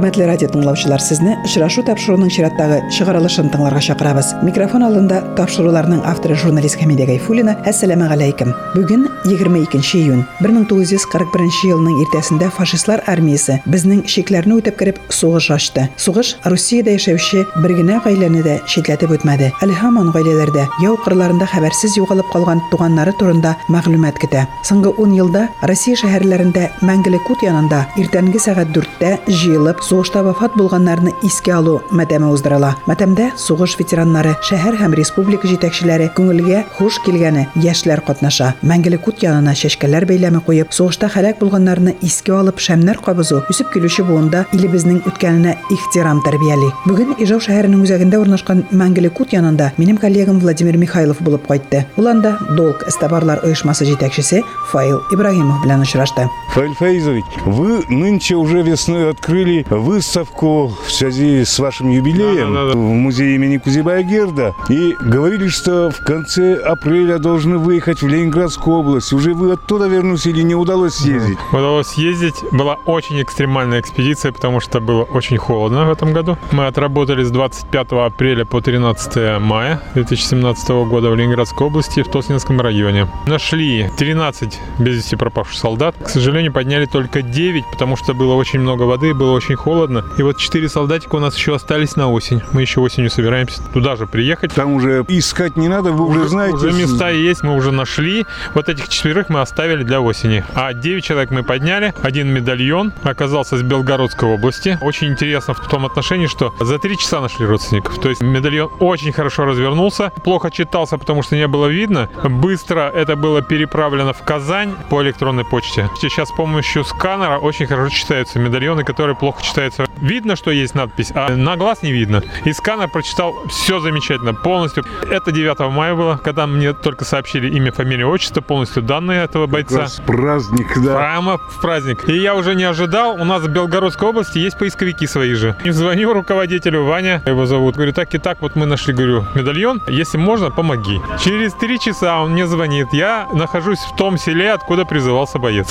Хөрмәтле радио тыңлаучылар, сезне очрашу тапшыруның чираттагы чыгарылышын тыңларга чакырабыз. Микрофон алдында тапшыруларның авторы журналист Хәмидә Гайфуллина. Әссәламу алейкум. Бүген 22 июнь 1941 елның иртәсендә фашистлар армиясе безнең шикләрне үтеп кереп сугыш ачты. Сугыш Русиядә яшәүче бер генә гаиләне дә шитләтеп үтмәде. Әле һаман гаиләләрдә яу кырларында хәбәрсез югалып калган туганнары турында мәгълүмат көтә. Соңгы 10 елда Россия шәһәрләрендә мәңгелек кут янында иртәнге сәгать 4тә җыелып сугышта вафат булганнарны искә алу матәме уздырыла. Матәмдә сугыш ветераннары, шәһәр һәм республика җитәкчеләре күңелгә хуш килгәне яшьләр катнаша. Мәңгелек кут янына чәчкәләр бәйләме куеп, сугышта һәлак булганнарны искә алып шәмнәр кабызу үсеп килүче буында илебезнең үткәненә ихтирам тәрбияли. Бүген Ижау шәһәренең үзәгендә урнашкан мәңгелек кут янында минем коллегам Владимир Михайлов булып кайтты. Ул анда Долг эстабарлар оешмасы җитәкчесе Фаил Ибраһимов белән очрашты. Фаиль Фаизович, вы нынче уже весной открыли выставку в связи с вашим юбилеем Да-да-да. в музее имени Кузибая Герда. И говорили, что в конце апреля должны выехать в Ленинградскую область. Уже вы оттуда вернулись или не удалось съездить? Удалось съездить. Была очень экстремальная экспедиция, потому что было очень холодно в этом году. Мы отработали с 25 апреля по 13 мая 2017 года в Ленинградской области в Тоснинском районе. Нашли 13 без вести пропавших солдат. К сожалению, подняли только 9, потому что было очень много воды, было очень холодно. И вот 4 солдатика у нас еще остались на осень. Мы еще осенью собираемся туда же приехать. Там уже искать не надо, вы уже, знаете. Уже места есть, мы уже нашли. Вот этих четверых мы оставили для осени. А 9 человек мы подняли. Один медальон оказался с Белгородской области. Очень интересно в том отношении, что за три часа нашли родственников. То есть медальон очень хорошо развернулся. Плохо читался, потому что не было видно. Быстро это было переправлено в Казань по электронной почте. Сейчас с помощью сканера очень хорошо читаются медальоны, которые плохо читаются. Видно, что есть надпись, а на глаз не видно. И сканер прочитал все замечательно, полностью. Это 9 мая было, когда мне только сообщили имя, фамилия, отчество, полностью данные этого Как бойца. раз праздник, да. Прямо в праздник. И я уже не ожидал. У нас в Белгородской области есть поисковики свои же. И звоню руководителю, Ваня его зовут. Говорю, так и так, вот мы нашли, говорю, медальон. Если можно, помоги. Через три часа он мне звонит. Я нахожусь в том селе, откуда призывался боец.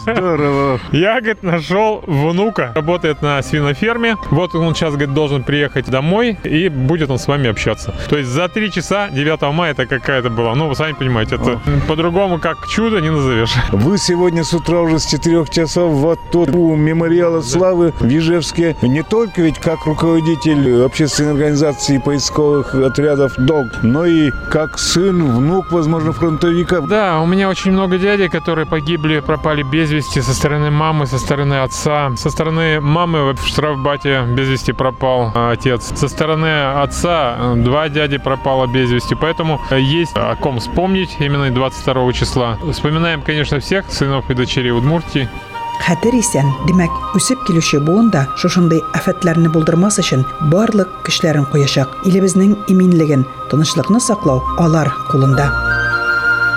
Здорово. Я, говорит, нашел внука, работает на свиноферме. Вот он сейчас, говорит, должен приехать домой, и будет он с вами общаться. То есть за три часа 9 мая это какая-то была. Ну, вы сами понимаете, это по-другому как чудо не назовешь. Вы сегодня с утра уже с 4 часов вот тут у мемориала славы в Ижевске не только ведь как руководитель общественной организации поисковых отрядов ДОГ, но и как сын, внук, возможно, фронтовика. Да, у меня очень много дядей, которые погибли, пропали без вести со стороны мамы, со стороны отца. Со стороны мамы в штрафбате без вести пропал а, отец. Со стороны отца э, два дяди пропало без вести. Поэтому э, есть о ком вспомнить именно 22 числа. Вспоминаем, конечно, всех сынов и дочерей Удмуртии. Хәтер исән, димәк, үсеп килүче буында шушындый афәтләрне булдырмас өчен барлык көчләрен куячак. Илебезнең иминлеген, тынычлыкны саклау алар кулында.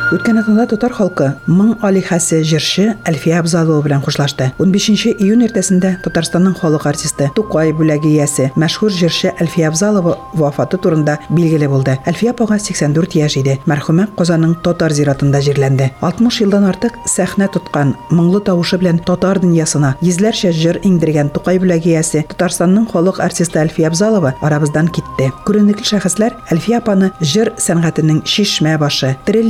Үткән атнада татар халкы моң алихәсе җырчы Әлфия Абзалова белән хушлашты. 15 июнь иртәсендә Татарстанның халык артисты Тукай бүләге иясе мәшһүр җырчы Әлфия Абзалова вафаты турында билгеле булды. Әлфия апага 84 яшь иде. Мәрхүмә Казанның татар зиратында җирләнде. 60 елдан артык сәхнә тоткан, моңлы тавышы белән татар дөньясына йөзләрчә җыр иңдергән Тукай бүләге иясе Татарстанның халык артисты Әлфия Абзалова арабыздан китте. Күренекле шәхесләр Әлфия апаны җыр сәнгатенең шишмә башы, тере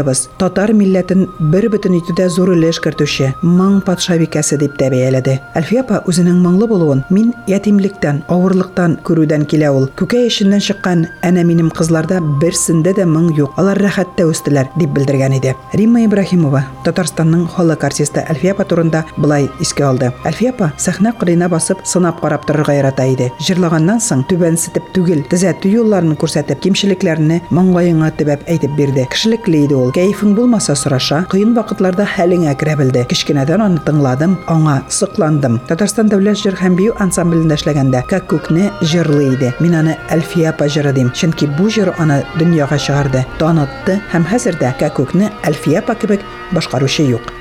легендабыз, татар милләтен бер бөтен итүдә зур өлеш кертүче, моң патшабикәсе дип тә бәяләде. Әлфия апа үзенең моңлы булуын мин ятимлектән, авырлыктан күрүдән килә ул. Күкәй эшеннән чыккан әнә минем кызларда берсендә дә моң юк. Алар рәхәттә үстеләр дип белдергән иде. Римма Ибраһимова Татарстанның халык артисты Әлфия апа турында былай искә алды. Әлфия апа сәхнә кырыена басып сынап карап торырга ярата иде. Җырлаганнан соң түбәнсетеп түгел, төзәтү юлларын күрсәтеп, кимчелекләрне маңгаеңа төбәп әйтеп бирде. Кешелекле иде ул. Кәефең булмаса сораша, кыен вакытларда хәлеңә керә белде. Кичкенәдән аны тыңладым, аңа сокландым. Татарстан дәүләт җыр һәм бию ансамблендә эшләгәндә Кәккүкне җырлый иде. Мин аны Әлфия апа җыры дим. Чөнки бу җыр аны дөньяга чыгарды, танытты һәм хәзердә Кәккүкне Әлфия апа кебек башкаручы юк.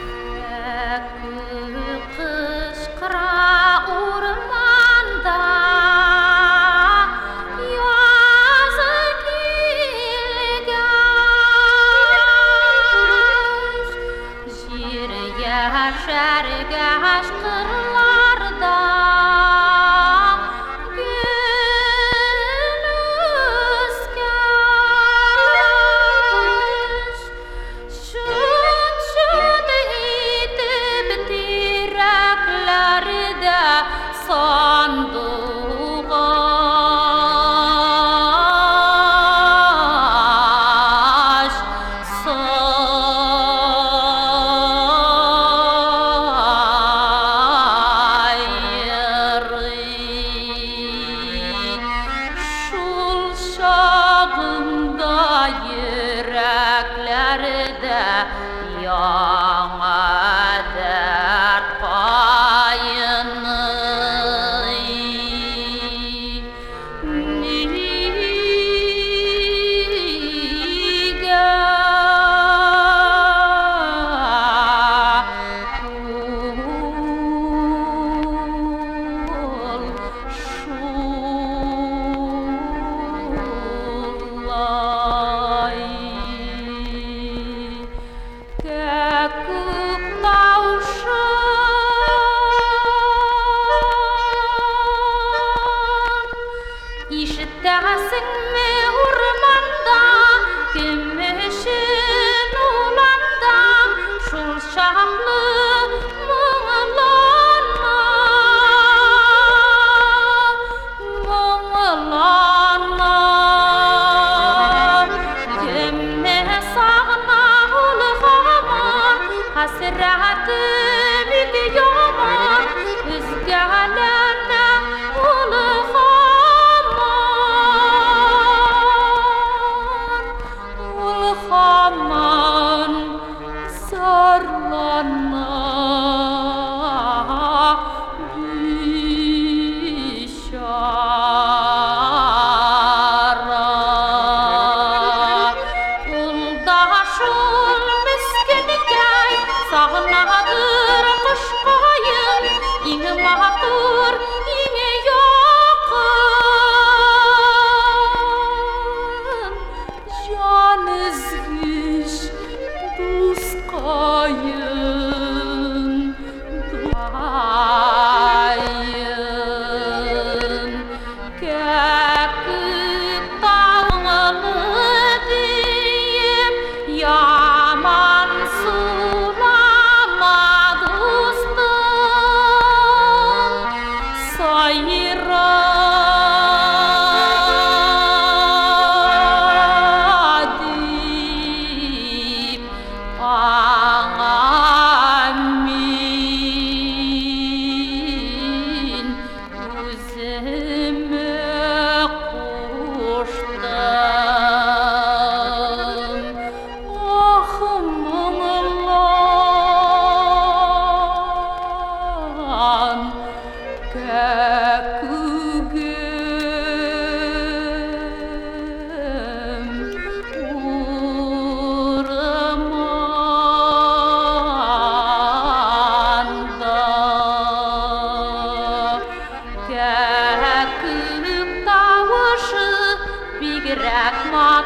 that my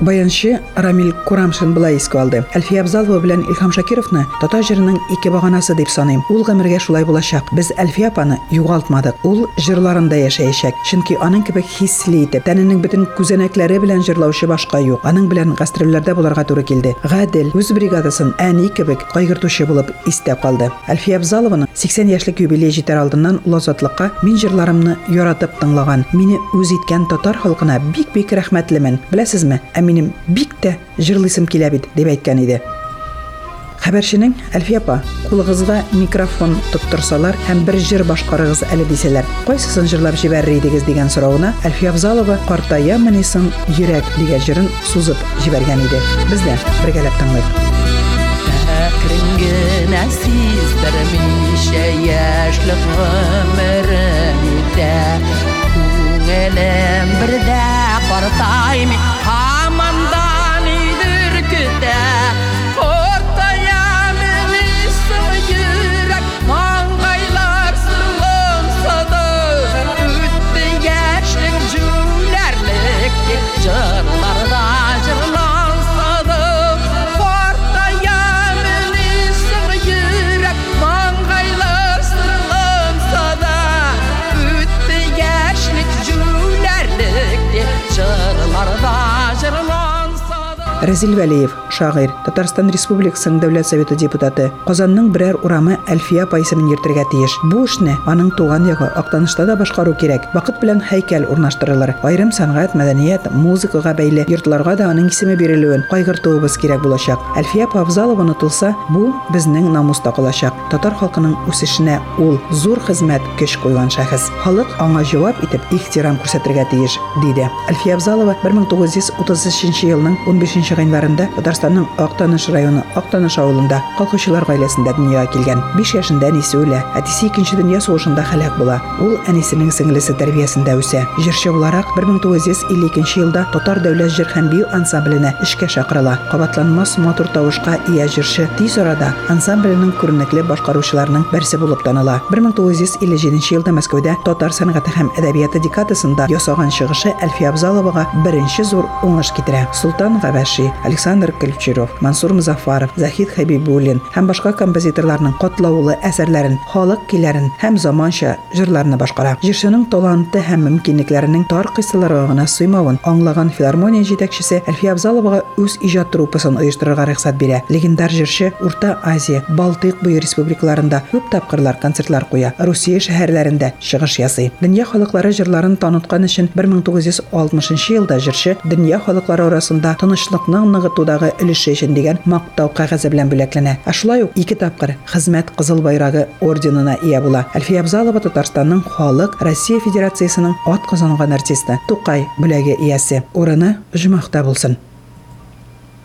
Баянчы Рамил Курамшин былай искә алды. Әлфия Абзалова белән Илһам Шакировны Тата җырының ике баганасы дип саныйм. Ул гомергә шулай булачак. Без Әлфия апаны югалтмадык. Ул җырларында яшәячәк. Чөнки аның кебек хисле итеп, тәненең бөтен күзәнәкләре белән җырлаучы башка юк. Аның белән гастрольләрдә булырга туры килде. Гадел үз бригадасын әни кебек кайгыртучы булып истә калды. Әлфия Абзалованың 80 яшьлек юбилей җитәр алдыннан ул азатлыкка мин җырларымны яратып тыңлаган, мине үз иткән татар халкына бик-бик рәхмәтлемен. Беләсезме? Минем бик тә җырлыйсым килә бит дип әйткән иде. Хәбәрченең Әлфия апа, кулыгызга микрофон тоттырсалар һәм бер җыр башкарыгыз әле дисәләр, кайсысын җырлап җибәрер идегез дигән соравына Әлфия Абзалова картаямыни соң йөрәк дигән җырын сузып җибәргән иде. Без дә бергәләп тыңлыйк. Әкрен генә сиздермичә яшьлек гомерем үтә Күңелем бердә картаймый Разил Вәлиев, шагыйрь, Татарстан Республикасының Дәүләт Советы депутаты, Казанның берәр урамы Әлфия пайсымын йөртергә тиеш. Бу эшне аның туган ягы Актанышта да башкару кирәк. Вакыт белән һәйкәл урнаштырылыр. Айрым сәнгать, мәдәният, музыкага бәйле йортларга да аның исеме бирелүен кайгыртуыбыз кирәк булачак. Әлфия Павзалова онытылса, бу безнең намуста калачак. Татар халкының үсешенә ул зур хезмәт көч куйган шәхес. Халык аңа җавап итеп ихтирам күрсәтергә тиеш, диде. Әлфия Абзалова 1933 елның 15 гыйнварында Татарстанның Актаныш районы Актаныш авылында колхозчылар гаиләсендә дөньяга килгән. 5 яшендә әнисе үлә. Әтисе 2нче дөнья сугышында һәлак була. Ул әнисенең сеңлесе тәрбиясендә үсә. Җырчы буларак 1952 елда Татар дәүләт җыр һәм бию ансамбленә эшкә чакырыла. Кабатланмас матур тавышка ия җырчы тиз арада ансамбленең күренекле башкаручыларының берсе булып таныла. 1957 елда Мәскәүдә татар сәнгате һәм әдәбияты декадасында ясаган чыгышы Әлфия Абзаловага беренче зур уңыш китерә. Султан Габаши, Александр Кольчуров, Мансур Музафаров, Захид Хабибуллин һәм башка композиторларның катлаулы әсәрләрен, халык көйләрен һәм заманча җырларны башкара. Җырчының таланты һәм мөмкинлекләренең тар кыйсаларга гына суймавын аңлаган филармония җитәкчесе Әлфия Абзаловага үз иҗат труппасын оештырырга рөхсәт бирә. Легендар җырчы Урта Азия, Балтыйк буе республикаларында күп тапкырлар концертлар куя. Русия шәһәрләрендә чыгыш ясый. Дөнья халыклары җырларын таныткан өчен 1960 елда җырчы дөнья халыклары арасында тынычлыкны ныгытудагы өлеше өчен дигән мактау кәгазе белән бүләкләнә. Ә шулай ук ике тапкыр хезмәт кызыл байрагы орденына ия була. Әлфия Абзалова Татарстанның халык Россия Федерациясенең ат казанган артисты, Тукай бүләге иясе. Урыны җмахта булсын.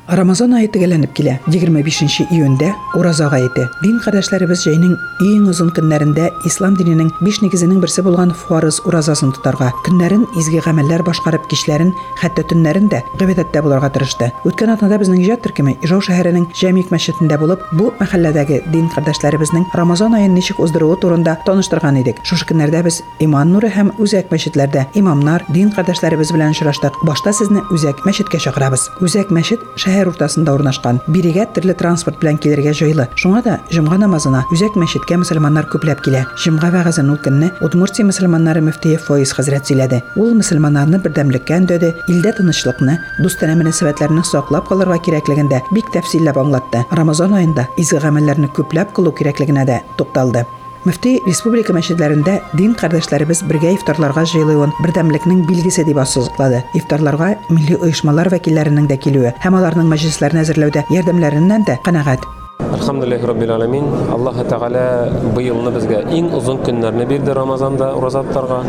Рамазан айы төгәлләнеп килә. 25 июньдә Ураза гаете. Дин кардәшләребез җәйнең иң озын көннәрендә ислам диненең биш нигезенең берсе булган фарыз уразасын тотарга, көннәрен изге гамәлләр башкарып, кичләрен, хәтта төннәрен дә гыйбадәттә булырга тырышты. Үткән атнада безнең иҗат төркеме Ижау шәһәренең Җәмик мәчетендә булып, бу мәхәлләдәге дин кардәшләребезнең Рамазан аен ничек уздыруы турында таныштырган идек. Шушы көннәрдә без Иман нуры һәм үзәк мәчетләрдә имамнар, дин кардәшләребез белән очраштык. Башта сезне үзәк мәчеткә чакырабыз. Үзәк мәчет шәһәр уртасында урнашкан. Бирегә төрле транспорт белән килергә җайлы. Шуңа да җомга намазына үзәк мәчеткә мөселманнар күпләп килә. Җомга вәгазен ул көнне Удмуртия мөселманнары мөфтие Фойз хәзрәт сөйләде. Ул мөселманнарны бердәмлеккә өндәде, илдә тынычлыкны, дустана мөнәсәбәтләрне саклап калырга кирәклегендә бик тәфсилләп аңлатты. Рамазан аенда изге гамәлләрне күпләп кылу кирәклегенә дә тукталды. Мөфти республика мәчетләрендә дин кардәшләребез бергә ифтарларга җыелуын бердәмлекнең билгесе дип ассызыклады. Ифтарларга милли оешмалар вәкилләренең дә килүе һәм аларның мәҗлесләрне әзерләүдә ярдәмләреннән дә канәгать. Алхамдулиллахи Раббил Аламин. Аллаһ Тәгалә быелны безгә иң озын көннәрне бирде Рамазанда уразаттарга.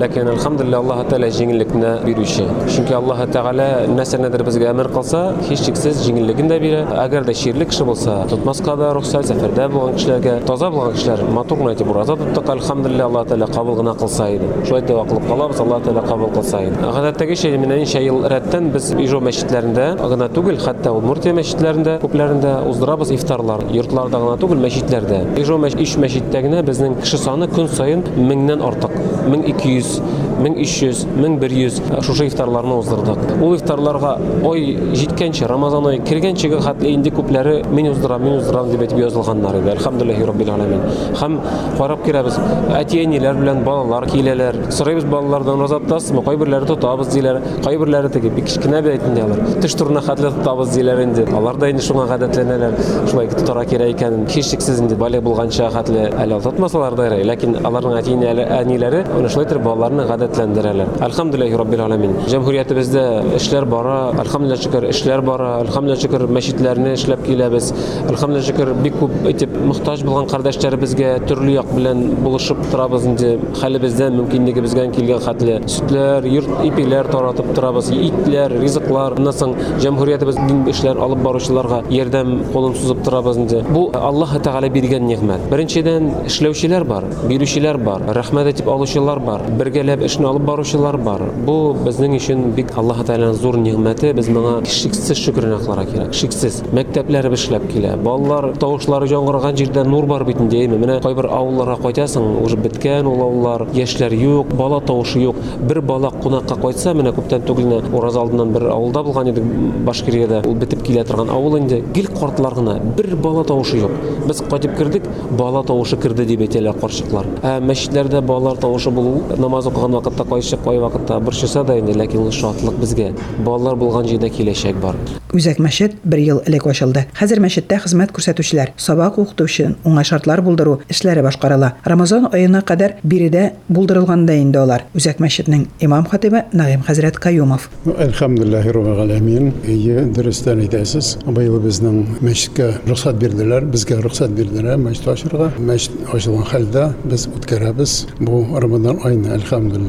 Ләкин алхамдулилlah Аллаһ Тәгалә җиңеллекне бирүче. Чөнки Аллаһ Тәгалә нәрсәнедер безгә әмер кылса, һичшиксез җиңеллеген дә бирә. Әгәр дә ширле кеше булса, тотмаска да рөхсәт сәфәрдә булган кешеләргә, таза булган кешеләр матур гына итеп ураза тоттык. Алхамдулилlah Аллаһ Тәгалә кабул гына кылса иде. Шулай итеп вакыт калабыз, Аллаһ Тәгалә кабул кылса иде. Гадәттәге шәй менә ничә ел рәттән без Ижо мәчетләрендә гына түгел, хәтта Удмуртия мәчетләрендә күпләрендә уздырабыз ифтарлар. Йортларда гына түгел, мәчетләрдә. Ижо мәчет иш мәчеттә генә безнең кеше саны көн саен 1000ннән артык. 1200, 1300, 1100 шушы ифтарларны уздырдык. Ул ифтарларга ой җиткәнче, Рамазан ае кергәнчегә хәтле инде күпләре мин уздырам, мин уздырам дип әйтеп язылганнар иде. Алхамдулиллаһи раббил аламин. Һәм карап кирәбез. Әтиәниләр белән балалар киләләр. Сорыйбыз балалардан розаттасызмы? Кайберләре тотабыз диләр, кайберләре теге бик кечкенә бит әйтәләр. Теш турына хәтле тотабыз диләр инде. Алар да инде шуңа гадәтләнәләр. Шулай тотара кирәк икән. Һичшиксез инде бале булганча хәтле әле тотмасалар да, ләкин аларның әтиәниләре әниләре шулай итеп балаларны гадәтләндерәләр. Алхамдулиллаһи раббил аламин. Җәмһүриятебездә эшләр бара, алхамдулилlah шөкер, эшләр бара, алхамдулилlah шөкер, мәчетләрне эшләп киләбез. Алхамдулилlah шөкер, бик күп итеп мохтаҗ булган кардәшләребезгә төрле як белән булышып торабыз инде. Хәлебездән мөмкинлегебезгә килгән хәтле сөтләр, йорт ипиләр таратып торабыз, итләр, ризыклар, аннан соң җәмһүриятебез эшләр алып баручыларга ярдәм кулын сузып торабыз инде. Бу Аллаһ Тәгалә биргән нигъмәт. Беренчедән эшләүчеләр бар, бирүчеләр бар, рәхмәт әйтеп алучылар бар, бергәләп эшне алып баручылар бар. Бу безнең өчен бик Аллаһ Тәгаләнең зур нигъмәте, без моңа шиксез шөкрен акларга кирәк. Шиксез. Мәктәпләре эшләп килә. Балалар тавышлары яңгыраган җирдә нур бар бит инде. Менә кайбер авылларга кайтасың, уже беткән ул авыллар, яшьләр юк, бала тавышы юк. Бер бала кунакка кайтса, менә күптән түгел ураз алдыннан бер авылда булган идек Башкириядә. Ул бетеп килә торган авыл инде. Гел картлар гына, бер бала тавышы юк. Без кайтып кирдек, бала тавышы кирде дип әйтәләр карчыклар. Ә мәчетләрдә балалар тавышы булу намаз укыган вакытта кайчы кай вакытта борчыса да инде ләкин ул шатлык безгә балалар булган җирдә киләчәк бар Үзәк мәчет бер ел элек ачылды. Хәзер мәчеттә хезмәт күрсәтүчеләр, сабак укытучы өчен уңай шартлар булдыру эшләре башкарыла. Рамазан аена кадәр биредә булдырылган да инде алар. Үзәк мәчетнең имам хатибы Нагыйм хәзрәт Каюмов. Әлхәмдулиллаһи раббил аламин. Ие дөрестән әйтәсез. Быел безнең мәчеткә рөхсәт бирделәр, безгә рөхсәт бирделәр мәчет ачырга. Мәчет ачылган хәлдә без үткәрәбез. Бу Рамазан аена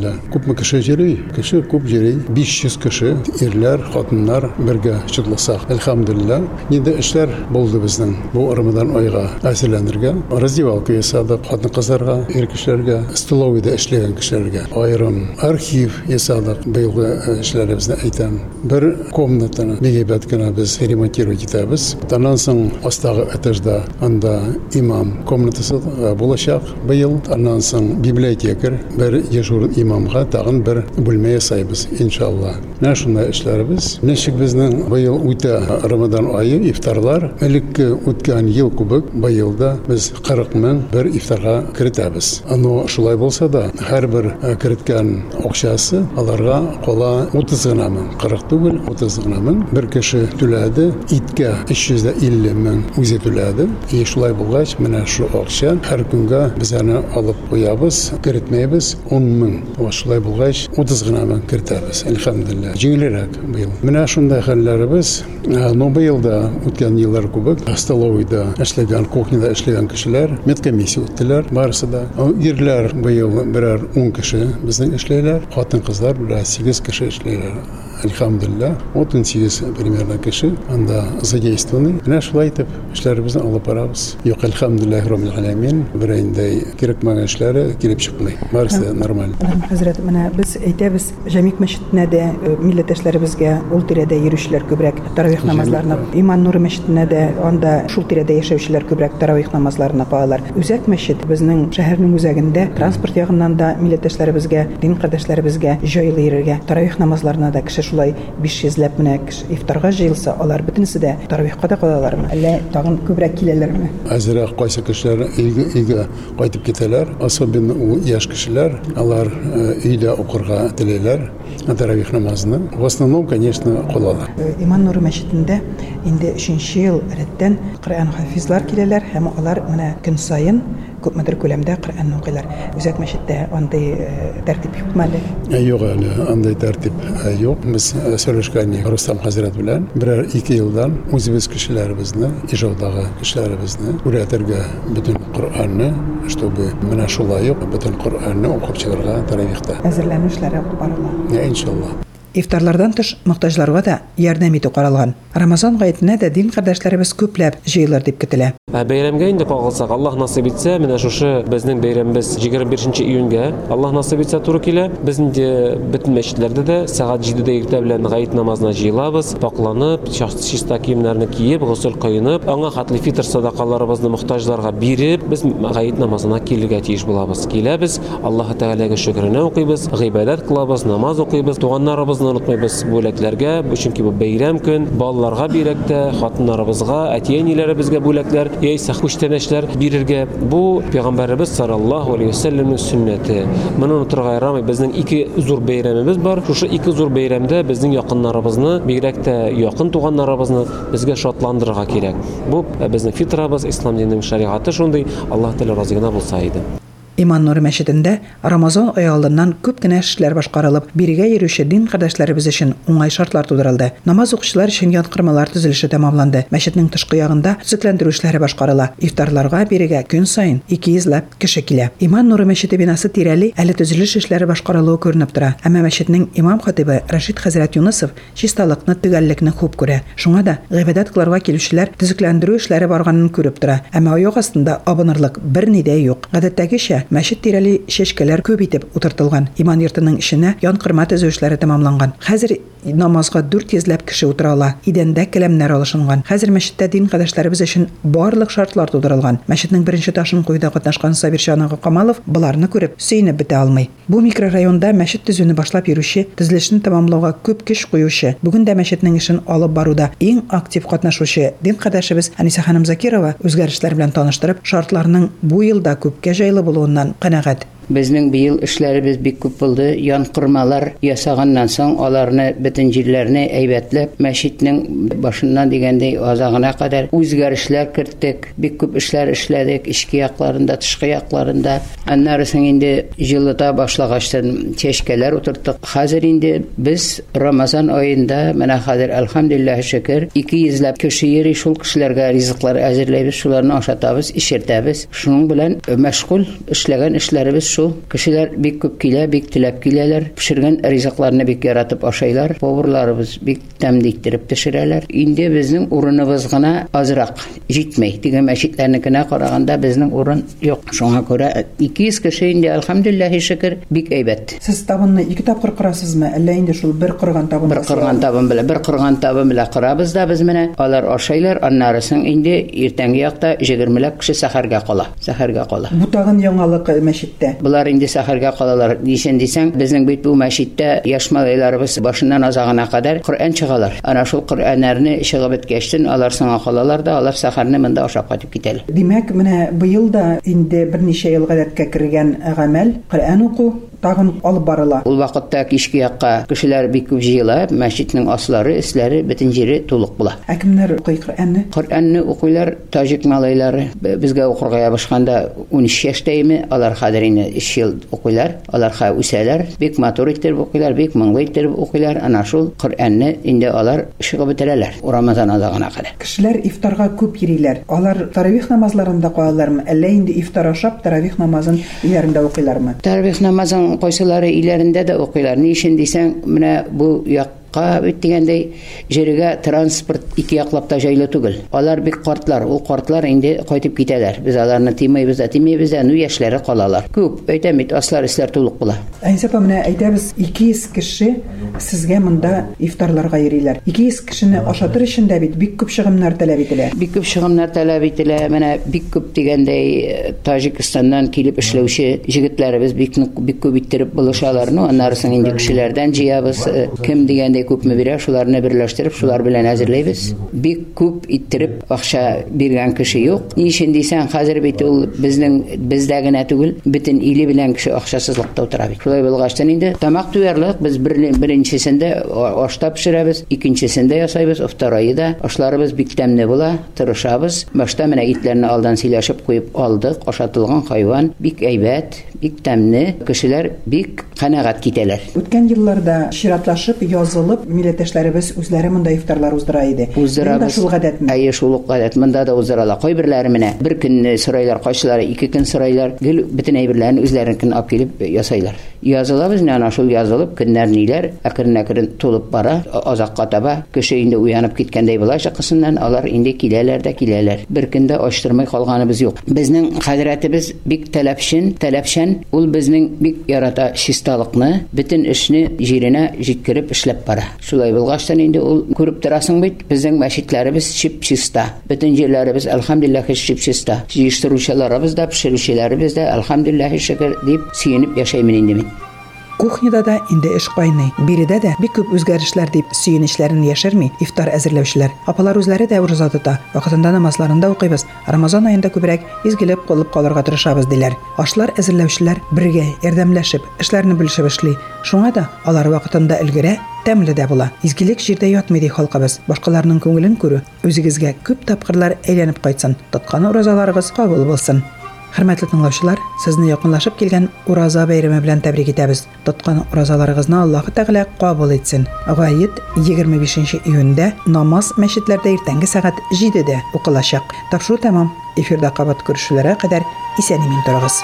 әлхәмдулилlah. Күпме кеше йөри? Кеше күп йөри. 500 кеше, ирләр, хатыннар бергә чытласак. Әлхәмдулилlah. Нинде эшләр булды безнең бу Рамазан айга әзерләнергә. Раздевалка ясадык хатын кызларга, ир кешеләргә, столовыйда эшләгән кешеләргә. Аерым архив ясадык. Быелгы эшләребезне әйтәм. Бер комнатаны бигәйбәт кенә без ремонтировать итәбез. Аннан соң астагы этажда анда имам комнатасы булачак быел. Аннан соң библиотекарь, бер дежур имамга тагын бер бүлмә ясайбыз иншалла. Эшләребез. Ничек безнең быел үтә Рамадан айы ифтарлар элекке үткән ел күбек быел да без 40 мең бер ифтарга кертәбез. Аны шулай булса да һәрбер э, керткән акчасы аларга кала 30 гына мең, 40 түгел, 30 гына мең. Бер кеше түләде, иткә 350 мең үзе түләде. И шулай булгач, менә шу аны алып куябыз, кертмәйбез 10 мең. Ва шулай булгач 30 гына мең кертәбез. Әлхәмдулилlah. Җиңелрәк быел. Менә шундай хәлләребез, но быел да үткән еллар күбек, столовыйда эшләгән, кухняда эшләгән кешеләр, медкомиссия үттеләр, барысы да. Ирләр быел берәр 10 кеше безнең эшләйләр, хатын-кызлар белән 8 кеше. Әлхәмдулилlah, 38 примерно кеше анда задействованы. Менә шулай итеп эшләребезне алып барабыз. Юк, әлхәмдулиллаһи раббил аламин. Берәйдәй кирәкмәгән эшләре килеп чыкмый. Барысы да нормаль. Хәзрәт, менә без әйтәбез, Җәмик мәчетенә дә милләттәшләребезгә ул тирәдә йөрүчеләр күбрәк таравих намазларына, Иман нуры мәчетенә дә анда шул тирәдә яшәүчеләр күбрәк таравих намазларына калалар. Үзәк мәчет безнең шәһәрнең үзәгендә транспорт ягыннан да милләттәшләребезгә, дин кардәшләребезгә җайлы йөрергә, таравих намазларына да кеше шулай 500ләп менә кеше ифтарга җыелса, алар бөтенесе дә таравихка да калалармы? Әллә тагын күбрәк киләләрме? Әзрәк кайсы кешеләр өйгә, өйгә кайтып китәләр. Особенно яшь кешеләр, алар э, өйдә укырга теләләр. Таравих намазны. В основном, конечно, калалар. Э, Иман нуры мәчетендә инде 3нче ел рәттән Коръән хафизлар киләләр һәм алар менә көн сайын күпмедер күләмдә Коръән укыйлар. Үзәк мәчеттә андый э, тәртип юкмы әле? Ә, Юк әле, андай тәртип ә, юк. Без ә, сөйләшкән идек Рустам хәзрәт белән. Берәр ике елдан үзебез кешеләребезне, Ижаудагы кешеләребезне күрәтергә бөтен Коръәнне, чтобы менә шулай ук бөтен Коръәнне укып чыгарга таравихта. Әзерләнү эшләре алып барыла. Ифтарлардан тыш мохтаҗларга да ярдәм итү каралган. Рамазан гаетенә дә дин кардәшләребез күпләп җыелыр дип көтелә. Ә бәйрәмгә инде кагылсак, Аллаһ насыйп итсә, менә шушы безнең бәйрәмебез 21 июньгә, Аллаһ насыйп итсә туры килә. Без инде бөтен мәчетләрдә дә сәгать 7-дә иртә белән гаит намазына җыелабыз, пакланып, чиста киемнәрне киеп, гусул кыйнып, аңа хатлы фитр садакаларыбызны мохтаҗларга биреп, без гаит намазына килергә тиеш булабыз. Киләбез, Аллаһ Тәгаләгә шөкренә укыйбыз, гыйбадәт кылабыз, намаз укыйбыз, туганнарыбызны онытмыйбыз бүләкләргә, чөнки бу бәйрәм көн, балаларга бирәк тә, хатыннарыбызга, әти-әниләребезгә бүләкләр, яисә күчтәнәчләр бирергә. Бу пәйгамбәребез саллаллаһу алейхи вассаламның сөннәте. Моны онытырга ярамый. Безнең ике зур бәйрәмебез бар. Шушы ике зур бәйрәмдә безнең якыннарыбызны, бигрәк тә якын туганнарыбызны безгә шатландырырга кирәк. Бу безнең фитрабыз, ислам диненең шаригаты шундый. Аллаһ Тәгалә разы гына булса иде. Иман нуры мәчетендә Рамазан ае алдыннан күп кенә эшләр башкарылып, бирегә йөрүче дин кардәшләребез өчен уңай шартлар тудырылды. Намаз укучылар өчен янкырмалар төзелеше тәмамланды. Мәчетнең тышкы ягында төзекләндерү эшләре башкарыла. Ифтарларга бирегә көн сайын 200 ләп кеше килә. Иман нуры мәчете бинасы тирәли әле төзелеш эшләре башкарылуы күренеп тора. Әмма мәчетнең имам хатибы Рашид хәзрәт Юнысов чисталыкны, төгәллекне хуп күрә. Шуңа да гыйбадәт кылырга килүчеләр төзекләндерү эшләре барганын күреп тора. Әмма аяк астында абынырлык берни дә юк. Гадәттәгечә мәчет тирәли шешкәләр күп итеп утыртылган. Иман йортының эшенә янкырма төзү эшләре тәмамланган. Хәзер намазга 400 ләп кеше утыра ала. Идәндә келәмнәр алышынган. Хәзер мәчеттә дин кардәшләребез өчен барлык шартлар тудырылган. Мәчетнең беренче ташын куйда катнашкан Сабирҗан ага Камалов буларны күреп сөйнеп бетә алмый. Бу микрорайонда мәчет төзүне башлап йөрүче, төзелешне тәмамлауга күп көч куючы, бүген дә мәчетнең эшен алып баруда иң актив катнашучы дин кардәшебез Аниса ханым Закирова үзгәрешләр белән таныштырып, шартларның бу елда күпкә җайлы булуыннан канәгать Безнең быел эшләребез бик күп булды. Янкырмалар ясаганнан соң аларны бөтен җирләрне әйбәтләп, мәчетнең башыннан дигәндәй азагына кадәр үзгәрешләр керттек. Бик күп эшләр эшләдек, ички якларында, тышкы якларында. Аннары соң инде җылыта башлагачтан чәчкәләр утырттык. Хәзер инде Рамазан аенда, менә хәзер әлхәмдүлилләһ шөкер, 200 ләп кеше йөри шул кешеләргә ризыклар әзерләйбез, шуларны ашатабыз, ишертәбез. Шуның белән мәшгуль эшләгән эшләребез шул. Кешеләр бик күп килә, бик теләп киләләр. Пешергән ризыкларны бик яратып ашайлар. Поварларыбыз бик тәмле иттереп пешерәләр. Инде безнең урыныбыз гына азрак җитмәй. Дигән мәчетләрнекенә караганда безнең урын юк. Шуңа күрә 200 кеше инде әлхәмдүлилләһ шөкер бик әйбәт. Сез табынны ике тапкыр кырасызмы, әллә инде шул бер кырган табын? Бер кырган табын белән, бер кырган табын белән кырабыз да без менә. Алар ашайлар, аннары соң инде иртәнге якта 20 ләп кеше сәхәргә кала. Сәхәргә кала. Бу тагын яңалык мәчеттә. Bunlar indi səxərgah qalalar. Deyirsən, deyirsən, bizim bit bu məşiddə yaşmalılarımız başından azağına qədər Qur'an çıxalar. Ana şu Qur'anlarını işığa bitkəşdin, alar sana qalalar da, alar səxərni məndə aşağı qatıb gedəl. Demək, mənə bu yılda indi bir neçə il qədətkə kirgan əməl Qur'an oqu tağın alıb barıla. Ul vaqtda kişki yaqqa kişilər bikib jiyla, məscidin asları, isləri, bütün yeri toluq bula. Həkimlər Qur'anı Qur'anı oxuyurlar, tajik malayları bizə oxurğa başqanda 13 yaşdayımı, alar xadirini 3 il oxuyurlar, alar xa usələr, bik maturikdir oxuyurlar, bik manglaydir oxuyurlar, ana şul Qur'anı indi alar işığı bitirələr. Ramazan azağına qədər. Kişilər iftarğa köp yerilər. Alar taravih namazlarında qalarlarmı? Əllə indi iftar aşab taravih namazın ilərində oxuyurlarmı? Taravih namazın qoysalar illərində də oxuyurlar. Niyə indi sən mənə bu якка бит дигәндәй җиргә транспорт ике яклап та җайлы түгел. Алар бик картлар, ул картлар инде кайтып китәләр. Без аларны тимәйбез тимәйбез ну яшьләре калалар. Күп, әйтәм бит, аслар исләр тулык була. Әнсәп менә әйтәбез 200 кеше сезгә монда ифтарларга йөриләр. 200 кешене ашатыр өчен дә бит бик күп чыгымнар таләп ителә. Бик күп чыгымнар таләп ителә. Менә бик күп дигәндәй Таҗикстаннан килеп эшләүче җегетләребез бик бик күп иттереп булышалар. Ну, аннары соң инде кешеләрдән җыябыз. Кем дигәндәй күпме бирә, шуларны берләштереп, шулар белән әзерләйбез. Бик күп иттереп акча биргән кеше юк. Ни өчен дисәң, хәзер бит ул безнең бездә генә түгел, бөтен иле белән кеше акчасызлыкта утыра бит. Шулай булгачтан инде тамак туярлык без бер- беренчесендә а- ашта пешерәбез, икенчесендә ясайбыз, второйда ашларыбыз бик тәмле була, тырышабыз. Башта менә итләрне алдан сөйләшеп куеп алдык, ашатылган хайван бик әйбәт, бик тәмле. Кешеләр бик канәгать китәләр. Үткән елларда чиратлашып, язылып, милләттәшләребез үзләре монда ифтарлар уздыра иде. Уздырабыз. шул гадәтме? Әйе, шул гадәт. Монда да уздыралар. Кайберләре менә бер көнне сорайлар, кайсылары ике көн сорайлар. Гел бөтен әйберләрне үзләренекен алып килеп ясайлар. Язылабыз, менә ана шул язылып, көннәр ниләр, әкрен-әкрен тулып бара, а- азакка таба. Кеше инде уянып киткәндәй була шакысыннан, алар инде киләләр дә киләләр. Бер көндә ачтырмай калганыбыз юк. Безнең хәзрәтебез бик таләпшин, таләпшән. Ул безнең бик ярата чисталыкны, бөтен эшне җиренә җиткереп эшләп бара. Шулай булгачтан инде ул күреп торасың бит, безнең мәчетләребез чип-чиста. Бөтен җирләребез әлхәмдүлилләһ чип-чиста. Җыештыручыларыбыз да, пешерүчеләребез дә әлхәмдүлилләһ шөкер дип сөенеп яшәймен инде мин. Кухняда да инде эш кайный. Биредә дә бик күп үзгәрешләр дип сөенечләрен яшерми ифтар әзерләүчеләр. Апалар үзләре дә урыза тота. Вакытында намазларында укыйбыз. Рамазан аенда күбрәк изгелеп кылып калырга тырышабыз диләр. Ашлар әзерләүчеләр бергә ярдәмләшеп, эшләрне бүлешеп эшли. Шуңа да алар вакытында өлгерә, тәмле дә була. Изгелек җирдә ятмый ди халкыбыз. Башкаларның күңелен күрү үзегезгә күп тапкырлар әйләнеп кайтсын. Тоткан уразаларыгыз кабул булсын. Хөрмәтле тыңлаучылар, сезне якынлашып килгән Ураза бәйрәме белән тәбрик итәбез. Тоткан уразаларыгызны Аллаһы Тәгалә кабул итсен. Гаит 25 июньдә намаз мәчетләрдә иртәнге сәгать 7-дә укылачак. Тапшыру тәмам. Эфирда кабат күрешүләргә кадәр исән-имин торыгыз.